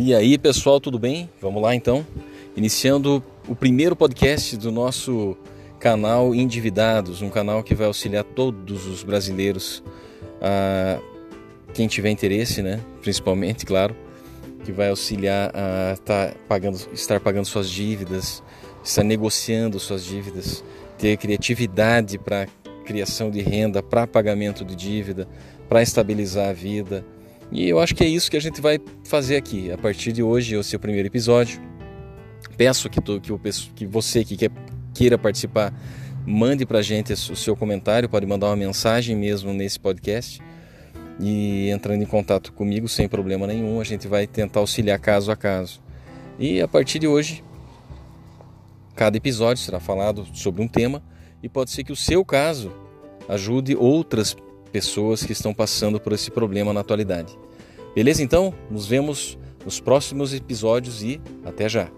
E aí, pessoal, tudo bem? Vamos lá então. Iniciando o primeiro podcast do nosso canal Endividados, um canal que vai auxiliar todos os brasileiros, a quem tiver interesse, né? Principalmente, claro, que vai auxiliar a tá pagando, estar pagando suas dívidas, estar negociando suas dívidas, ter criatividade para criação de renda, para pagamento de dívida, para estabilizar a vida. E eu acho que é isso que a gente vai fazer aqui. A partir de hoje, é o seu primeiro episódio. Peço que, tu, que, o, que você que quer, queira participar, mande para a gente o seu comentário, pode mandar uma mensagem mesmo nesse podcast e entrando em contato comigo sem problema nenhum, a gente vai tentar auxiliar caso a caso. E a partir de hoje, cada episódio será falado sobre um tema e pode ser que o seu caso ajude outras pessoas que estão passando por esse problema na atualidade. Beleza? Então, nos vemos nos próximos episódios e até já!